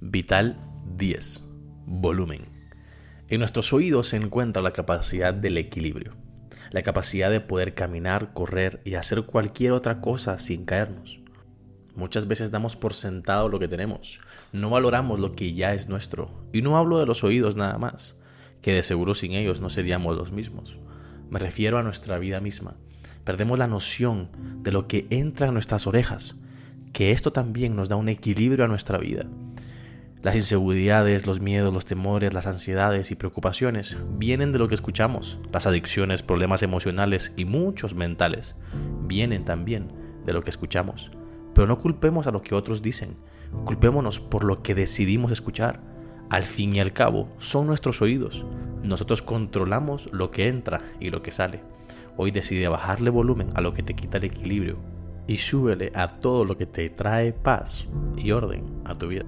Vital 10. Volumen. En nuestros oídos se encuentra la capacidad del equilibrio, la capacidad de poder caminar, correr y hacer cualquier otra cosa sin caernos. Muchas veces damos por sentado lo que tenemos, no valoramos lo que ya es nuestro, y no hablo de los oídos nada más, que de seguro sin ellos no seríamos los mismos. Me refiero a nuestra vida misma. Perdemos la noción de lo que entra en nuestras orejas, que esto también nos da un equilibrio a nuestra vida. Las inseguridades, los miedos, los temores, las ansiedades y preocupaciones vienen de lo que escuchamos. Las adicciones, problemas emocionales y muchos mentales vienen también de lo que escuchamos. Pero no culpemos a lo que otros dicen, culpémonos por lo que decidimos escuchar. Al fin y al cabo, son nuestros oídos. Nosotros controlamos lo que entra y lo que sale. Hoy decide bajarle volumen a lo que te quita el equilibrio y súbele a todo lo que te trae paz y orden a tu vida.